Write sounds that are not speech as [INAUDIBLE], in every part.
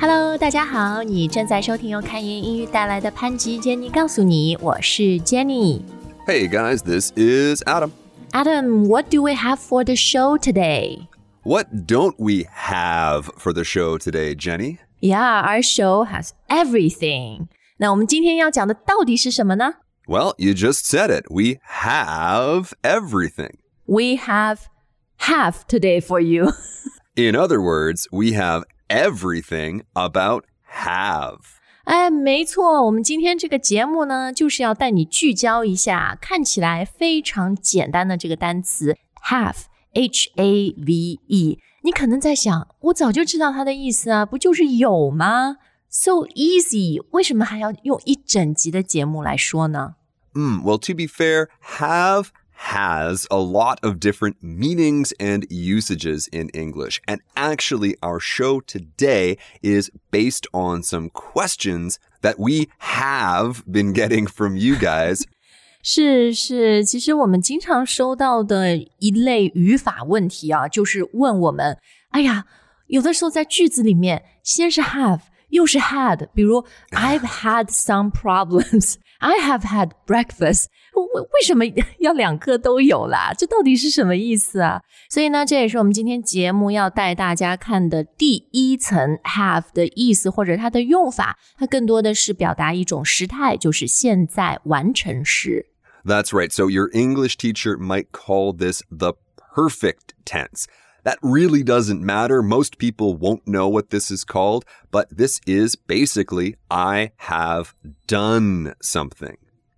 Hello，大家好，你正在收听由开言英语带来的潘吉 Jenny 告诉你，我是 Jenny。 Hey guys, this is Adam. Adam, what do we have for the show today? What don't we have for the show today, Jenny? Yeah, our show has everything. 那我们今天要讲的到底是什么呢 Well, you just said it. We have everything. We have have today for you. [LAUGHS] In other words, we have everything about have. 哎，没错，我们今天这个节目呢，就是要带你聚焦一下看起来非常简单的这个单词 have，h a v e。你可能在想，我早就知道它的意思啊，不就是有吗？So easy，为什么还要用一整集的节目来说呢？ Hmm, well, to be fair, have has a lot of different meanings and usages in English. And actually, our show today is based on some questions that we have been getting from you guys [LAUGHS] 是是，其实我们经常收到的一类语法问题啊，就是问我们，哎呀，有的时候在句子里面先是 have， 又是 had，比如 [LAUGHS] I've had some problems。I [LAUGHS] have had breakfast，为为什么要两个都有啦？这到底是什么意思啊？所以呢，这也是我们今天节目要带大家看的第一层 [LAUGHS] have 的意思或者它的用法，它更多的是表达一种时态，就是现在完成时。 That's right. So your English teacher might call this the perfect tense. That really doesn't matter. Most people won't know what this is called, but this is basically I have done something.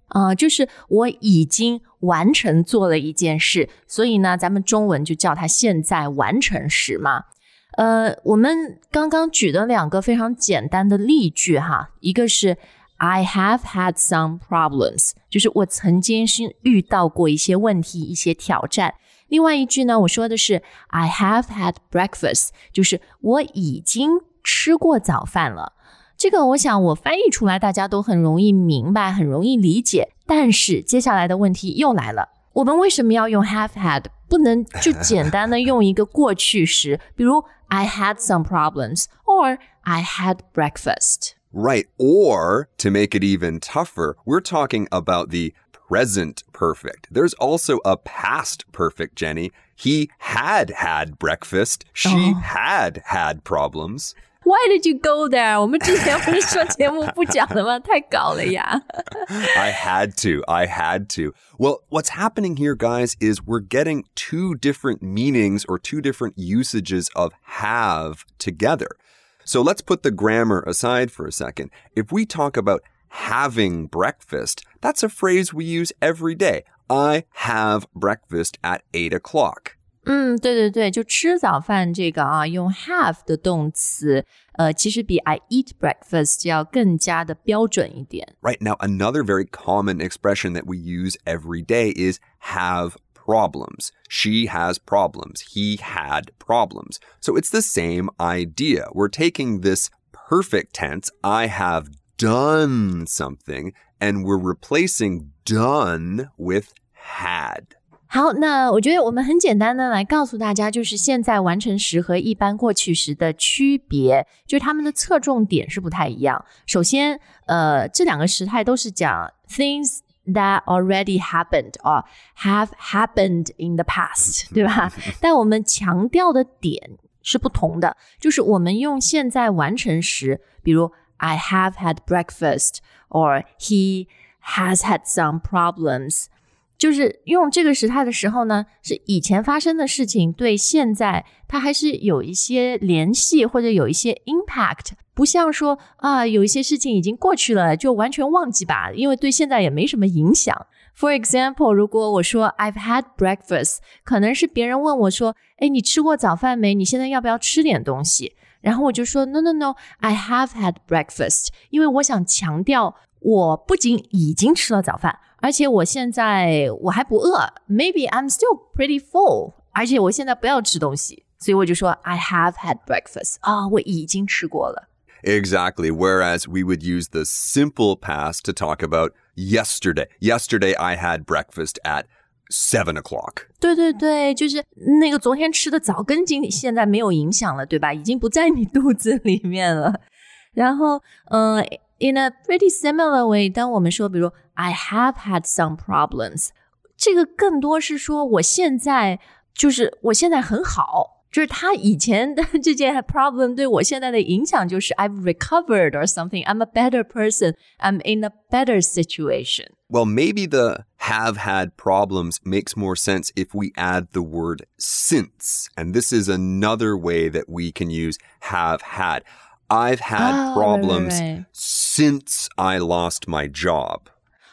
啊、就是我已经完成做了一件事，所以呢，咱们中文就叫它现在完成时嘛。呃，我们刚刚举的两个非常简单的例句哈，一个是 I have had some problems，就是我曾经是遇到过一些问题、一些挑战。 另外一句呢，我说的是 I have had breakfast，就是我已经吃过早饭了。这个我想我翻译出来，大家都很容易明白，很容易理解。但是接下来的问题又来了，我们为什么要用 have had？不能就简单的用一个过去时，比如 I had some problems or I had breakfast。 Right. Or to make it even tougher, we're talking about the present perfect. There's also a past perfect, Jenny. He had had breakfast. She had had problems. Why did you go there？我们之前不是说节目不讲的吗？太搞了呀！ [LAUGHS] I had to. I had to. Well, what's happening here, guys, is we're getting two different meanings or two different usages of have together. So let's put the grammar aside for a second. If we talk about having breakfast, that's a phrase we use every day. I have breakfast at eight o'clock. 嗯，对对对，就吃早饭这个啊，用 have 的动词，呃，其实比 I eat breakfast 要更加的标准一点。 Right now, another very common expression that we use every day is have problems. She has problems. He had problems. So it's the same idea. We're taking this perfect tense, I have done something, and we're replacing done with had. 好，那我觉得我们很简单的来告诉大家，就是现在完成时和一般过去时的区别，就是它们的侧重点是不太一样。首先，呃，这两个时态都是讲 things that already happened or have happened in the past，对吧？但我们强调的点是不同的，就是我们用现在完成时，比如 [LAUGHS] I have had breakfast or he has had some problems。就是用这个时态的时候呢，是以前发生的事情对现在它还是有一些联系或者有一些 impact，不像说啊有一些事情已经过去了就完全忘记吧，因为对现在也没什么影响。For example，如果我说 I've had breakfast，可能是别人问我说，哎，你吃过早饭没？你现在要不要吃点东西？然后我就说 No No No，I have had breakfast，因为我想强调我不仅已经吃了早饭。而且我现在我还不饿，maybe I'm still pretty full。而且我现在不要吃东西，所以我就说 I have had breakfast 啊、我已经吃过了。 Exactly. Whereas we would use the simple past to talk about yesterday. Yesterday, I had breakfast at seven o'clock. 对对对，就是那个昨天吃的早，跟今现在没有影响了，对吧？已经不在你肚子里面了。然后，呃，in a pretty similar way，当我们说，比如 I have had some problems，这个更多是说我现在就是我现在很好。就是他以前的这件 [LAUGHS] problem 对我现在的影响就是 I've recovered or something. I'm a better person. I'm in a better situation. Well, maybe the have had problems makes more sense if we add the word since. And this is another way that we can use have had. I've had Oh, problems right, right, right. since I lost my job.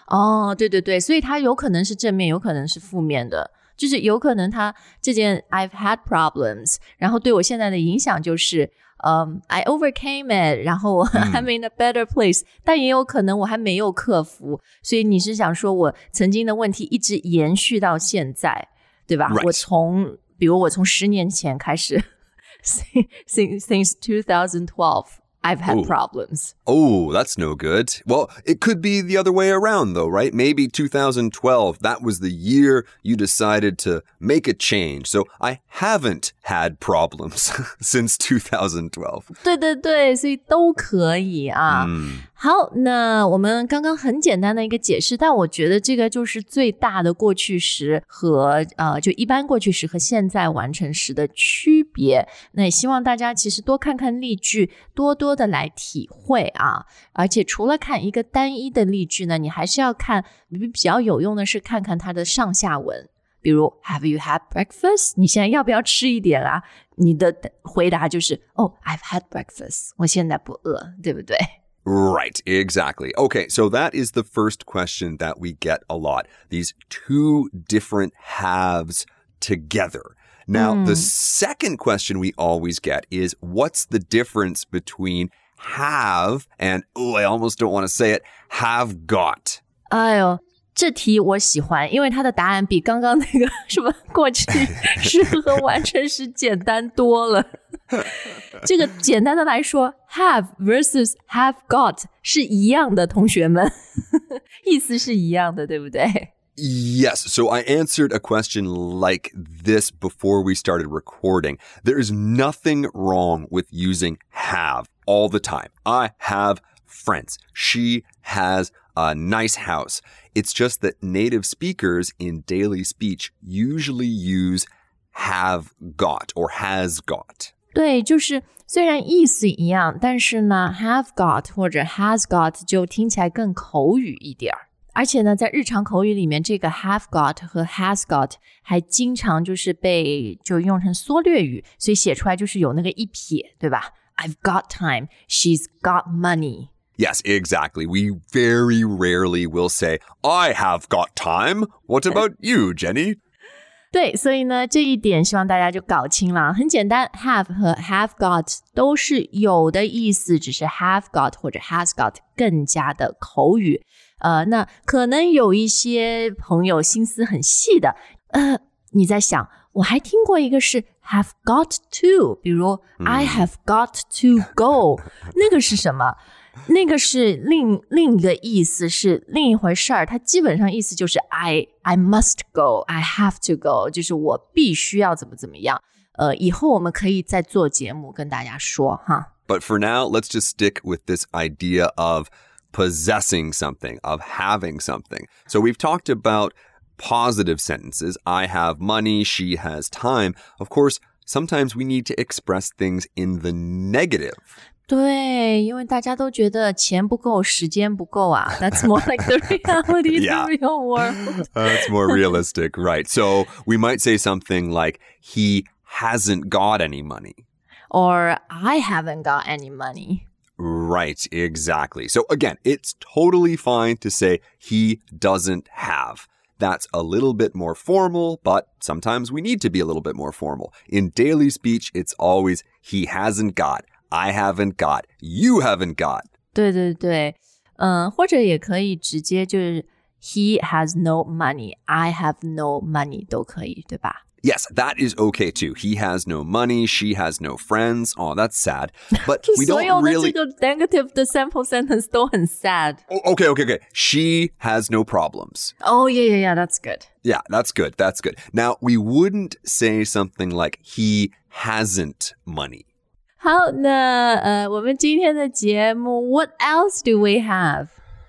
哦，对对对，所以它有可能是正面，有可能是负面的， 就是有可能他这件 I've had problems，然后对我现在的影响就是，嗯、i overcame it，然后 I'm in a better place，、但也有可能我还没有克服，所以你是想说我曾经的问题一直延续到现在，对吧？Right. 我从比如我从十年前开始，since since 2012 I've had Ooh. problems。 Oh, that's no good. Well, it could be the other way around, though, right? Maybe 2012, that was the year you decided to make a change. So I haven't had problems [LAUGHS] since 2012. 对对对，所以都可以啊。 好，那我们刚刚很简单的一个解释，但我觉得这个就是最大的过去时和呃，就一般过去时和现在完成时的区别。那也希望大家其实多看看例句，多多的来体会啊。而且除了看一个单一的例句呢，你还是要看比比较有用的是看看它的上下文。比如 Have you had breakfast？你现在要不要吃一点啊？你的回答就是哦、i v e had breakfast，我现在不饿，对不对？Right, exactly. Okay, so that is the first question that we get a lot. These two different halves together. Now, the second question we always get is what's the difference between have and, oh, I almost don't want to say it, have got? 哎呦，这题我喜欢，因为它的答案比刚刚那个什么过去式和完成时简单多了。 [LAUGHS] [LAUGHS] 这个简单的来说，have versus have got 是一样的，同学们，意思是一样的，对不对？ Yes. [LAUGHS] So I answered a question like this before we started recording. There is nothing wrong with using have all the time. I have friends. She has a nice house. It's just that native speakers in daily speech usually use have got or has got. 对，就是虽然意思一样，但是呢，have got 或者 has got 就听起来更口语一点儿。而且呢，在日常口语里面，这个 have got 和 has got 还经常就是被就用成缩略语，所以写出来就是有那个一撇，对吧？I've got time, she's got money. Yes, exactly. We very rarely will say, I have got time. What about you, Jenny? 对，所以呢，这一点希望大家就搞清了。很简单，have 和 have got 都是有的意思，只是 have got 或者 has got 更加的口语。呃，那可能有一些朋友心思很细的，呃，你在想，我还听过一个是 have got to，比如、I have got to go，那个是什么？那个是另另一个意思，是另一回事儿。它基本上意思就是 I I must go, I have to go，就是我必须要怎么怎么样。呃，以后我们可以再做节目跟大家说哈。 But for now, let's just stick with this idea of possessing something, of having something. So we've talked about positive sentences. I have money, she has time. Of course, sometimes we need to express things in the negative. 对，因为大家都觉得钱不够，时间不够啊。That's [LAUGHS] more like the reality, Yeah. [LAUGHS] the real world. [LAUGHS] That's more realistic, right? So we might say something like, he hasn't got any money. Or I haven't got any money. Right, exactly. So again, it's totally fine to say he doesn't have. That's a little bit more formal, but sometimes we need to be a little bit more formal. In daily speech, it's always he hasn't got, I haven't got, you haven't got. 对对对，嗯，或者也可以直接就是 He has no money, I have no money 都可以，对吧？ Yes, that is okay too. He has no money, she has no friends. Oh, that's sad. But we 所 don't 有的 [LAUGHS] really. 这个 negative 的 sample sentence 都很 sad。 Oh, okay, okay, okay. She has no problems. Oh yeah yeah yeah, that's good. Yeah, that's good. That's good. Now, we wouldn't say something like he hasn't money. 好，那呃，我们今天的节目，What else do we have？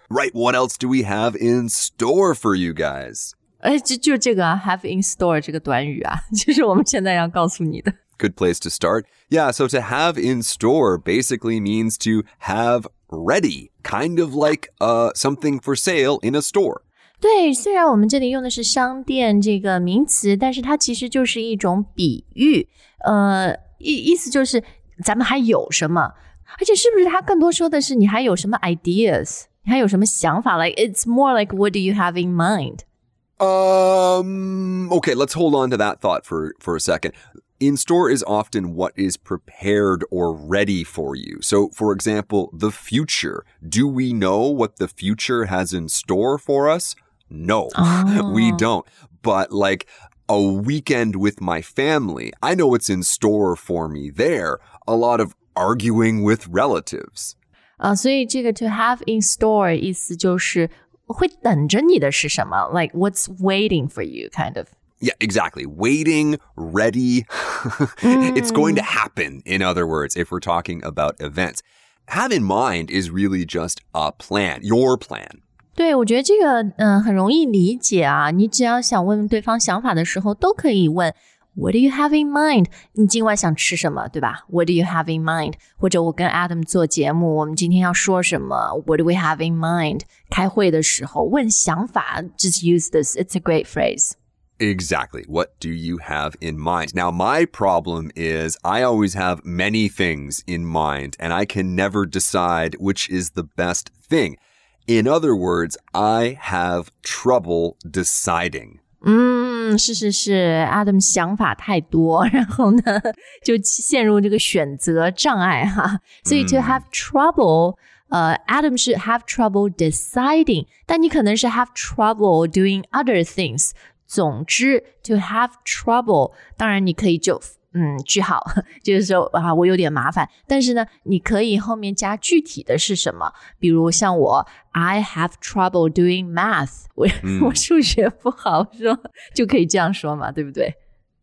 Right, what else do we have in store for you guys? 哎，就就这个啊，have in store 这个短语啊，就是我们现在要告诉你的。 Good [LAUGHS] place to start. Yeah, so to have in store basically means to have ready, kind of like uh, something for sale in a store. 对，虽然我们这里用的是商店这个名词，但是它其实就是一种比喻，呃，意意思就是 咱们还有什么，而且是不是它更多说的是你还有什么 ideas，你还有什么想法？Like it's more like what do you have in mind？ Um, okay, let's hold on to that thought for, for a second. In store is often what is prepared or ready for you. So, for example, the future. Do we know what the future has in store for us? No, [LAUGHS] we don't. But like a weekend with my family, I know what's in store for me there. A lot of arguing with relatives. 啊、所以这个 to have in store 意思就是会等着你的是什么？Like what's waiting for you, kind of. Yeah, exactly. Waiting, ready. [LAUGHS] it's going to happen, in other words, if we're talking about events. Have in mind is really just a plan, your plan. 对，我觉得这个嗯、呃很容易理解啊。你只要想问对方想法的时候，都可以问 What do you have in mind？你今晚想吃什么，对吧？What do you have in mind？或者我跟 Adam 做节目，我们今天要说什么？What do we have in mind？开会的时候问想法，just use this. It's a great phrase. Exactly. What do you have in mind? Now, my problem is I always have many things in mind and I can never decide which is the best thing. In other words, I have trouble deciding. 嗯，是是是，Adam 想法太多，然后呢，就陷入这个选择障碍哈。所以 to have trouble，呃，Adam 是 have trouble deciding，但你可能是 have trouble doing other things。总之，to have trouble，当然你可以就嗯句号，就是说啊，我有点麻烦。但是呢，你可以后面加具体的是什么，比如像我，I have trouble doing math，我、我数学不好，说就可以这样说嘛，对不对？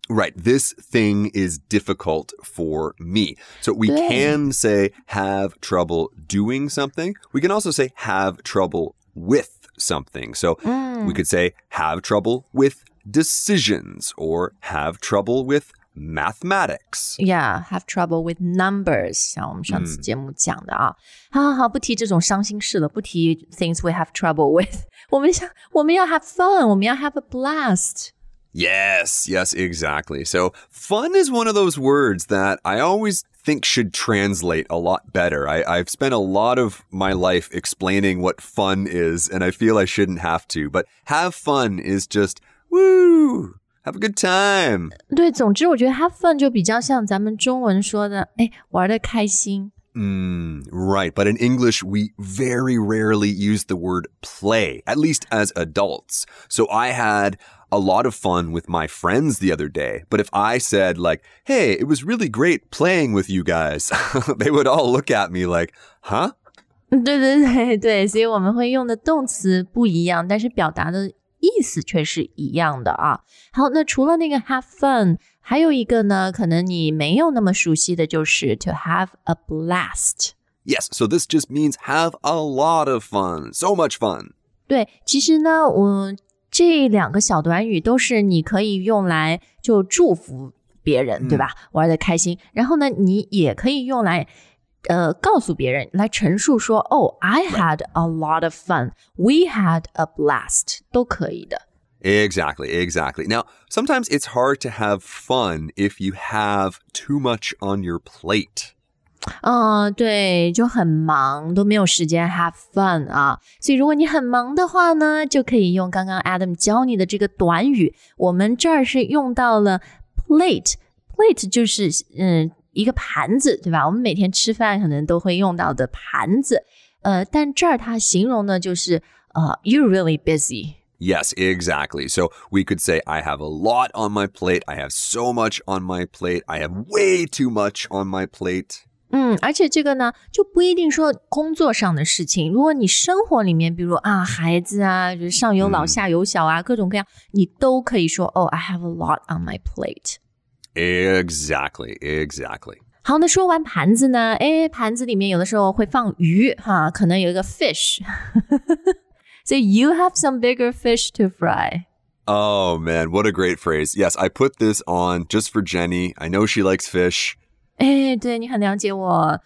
Right. This [LAUGHS] thing is difficult for me. So we Yeah. can say have trouble doing something. We can also say have trouble with something. So we could say have trouble with decisions or have trouble with mathematics. Yeah, have trouble with numbers，像我们上次节目讲的啊。好好好，不提这种伤心事了，不提 things we have trouble with。[LAUGHS] 我们想，我们要 have fun，我们要 have a blast。 Yes, yes, exactly. So fun is one of those words that I always think should translate a lot better. I, I've spent a lot of my life explaining what fun is, and I feel I shouldn't have to. But have fun is just woo, have a good time. 对，总之我觉得 have fun 就比较像咱们中文说的，哎，玩的开心。 Mm, right. But in English, we very rarely use the word play, at least as adults. So I had a lot of fun with my friends the other day. But if I said, like, hey, it was really great playing with you guys, [LAUGHS] they would all look at me like, huh? 对对对对，所以我们会用的动词不一样，但是表达的 意思却是一样的啊。好，那除了那个 have fun，还有一个呢，可能你没有那么熟悉的就是 to have a blast。Yes. So this just means have a lot of fun. So much fun. 对，其实呢，我这两个小短语都是你可以用来就祝福别人，对吧？玩的开心。然后呢，你也可以用来。呃，告诉别人来陈述说，哦，I had a lot of fun, we had a blast，都可以的。 Exactly, exactly. Now, sometimes it's hard to have fun if you have too much on your plate. 嗯，对，就很忙，都没有时间 have fun 啊。所以如果你很忙的话呢，就可以用刚刚 Adam 教你的这个短语。我们这儿是用到了 plate，plate 就是嗯 一个盘子，对吧？我们每天吃饭可能都会用到的盘子。呃，但这儿它形容的就是呃，you're really busy。 Yes, exactly. So we could say, I have a lot on my plate. I have so much on my plate. I have way too much on my plate. 嗯，而且这个呢，就不一定说工作上的事情。如果你生活里面，比如啊，孩子啊，就是上有老下有小啊，各种各样，你都可以说哦，I have a lot on my plate。 Exactly, exactly. 好，那说完盘子呢？哎，盘子里面有的时候会放鱼哈，可能有一个 fish。so you [LAUGHS] have some bigger fish to fry. Oh man, what a great phrase. Yes, I put this on just for Jenny. I know she likes fish. 哎，对你很了解我，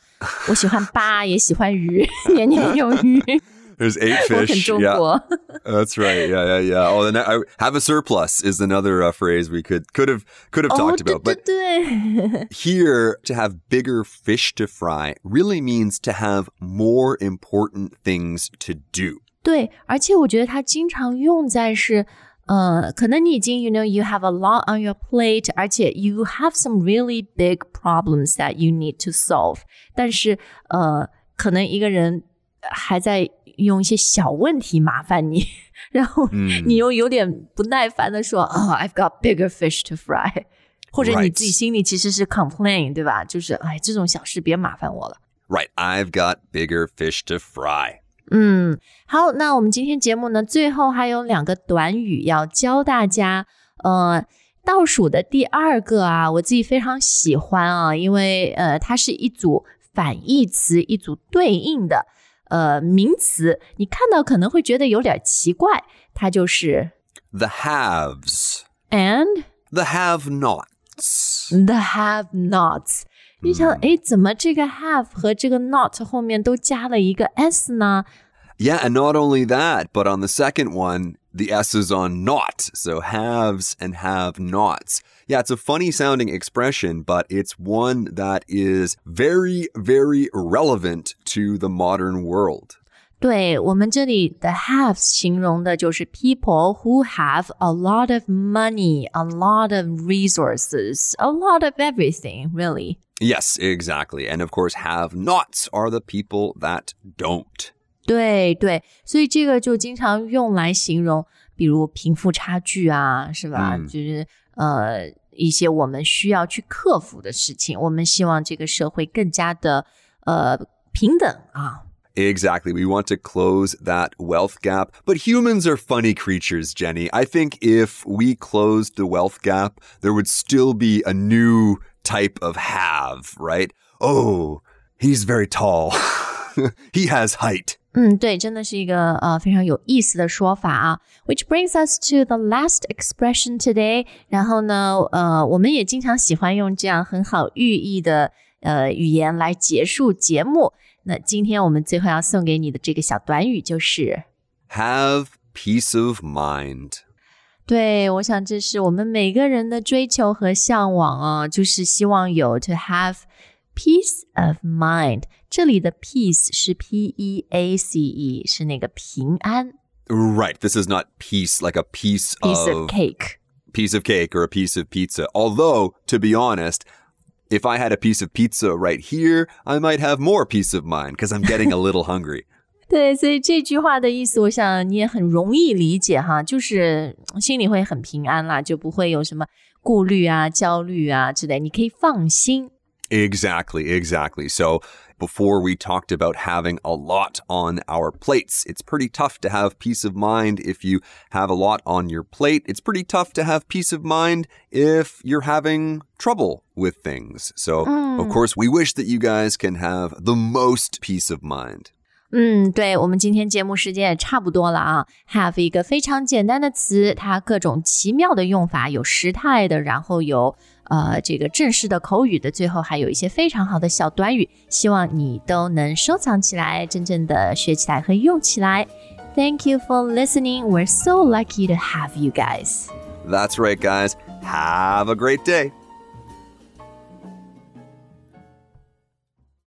我喜欢八，也喜欢鱼，年年有余。 [LAUGHS] [LAUGHS] There's eight [LAUGHS] fish. Yeah, [LAUGHS] that's right. Yeah, yeah, yeah. Oh, then I have a surplus is another uh, phrase we could could have could have talked about. But [LAUGHS] here, to have bigger fish to fry really means to have more important things to do. 对，而且我觉得它经常用在是。呃，可能你已经，you know, you have a lot on your plate，而且 you have some really big problems that you need to solve。但是，呃，可能一个人还在 用一些小问题麻烦你，[LAUGHS] 然后你又有点不耐烦的说，啊、oh,，I've got bigger fish to fry，[LAUGHS] 或者你自己心里其实是 complain，对吧？就是哎，这种小事别麻烦我了。Right, I've got bigger fish to fry. 嗯，好，那我们今天节目呢，最后还有两个短语要教大家。呃，倒数的第二个啊，我自己非常喜欢啊，因为呃，它是一组反义词，一组对应的呃名词，你看到可能会觉得有点奇怪，它就是 the haves and the have-nots。the have-nots。你想，哎，怎么这个 have 和这个 not 后面都加了一个 s 呢？Yeah, and not only that, but on the second one, the S is on not. So haves and have nots. Yeah, it's a funny sounding expression, but it's one that is very, very relevant to the modern world. 对我们这里的 have 形容的就是 people who have a lot of money, a lot of resources, a lot of everything, really. Yes, exactly. And of course, have nots are the people that don't. 对对，所以这个就经常用来形容，比如贫富差距啊，是吧？嗯、就是呃 一些我们需要去克服的事情。我们希望这个社会更加的呃平等啊。Exactly. We want to close that wealth gap. But humans are funny creatures, Jenny. I think if we closed the wealth gap, there would still be a new type of have, right? Oh, he's very tall. [LAUGHS] he has height. 嗯，对，真的是一个呃非常有意思的说法啊。Which brings us to the last expression today。然后呢，呃，我们也经常喜欢用这样很好寓意的呃语言来结束节目。那今天我们最后要送给你的这个小短语就是 have peace of mind。对，我想这是我们每个人的追求和向往啊，就是希望有 to have peace of mind。 这里的 peace 是 p e a c e，是那个平安。Right, this is not peace like a piece, piece of, of cake. Piece of cake or a piece of pizza. Although, to be honest, if I had a piece of pizza right here, I might have more peace of mind because I'm getting a [LAUGHS] little hungry. 对，所以这句话的意思，我想你也很容易理解哈，就是心里会很平安啦，就不会有什么顾虑啊、焦虑啊之类，你可以放心。Exactly, exactly. So before we talked about having a lot on our plates. It's pretty tough to have peace of mind if you have a lot on your plate. It's pretty tough to have peace of mind if you're having trouble with things. So, mm. of course, we wish that you guys can have the most peace of mind. 嗯，对我们今天节目时间也差不多了啊。Have 一个非常简单的词，它各种奇妙的用法，有时态的，然后有 呃这个正式的口语的，最后还有一些非常好的小短语，希望你都能收藏起来，真正的学起来和用起来。Thank you for listening. We're so lucky to have you guys. That's right, guys. Have a great day.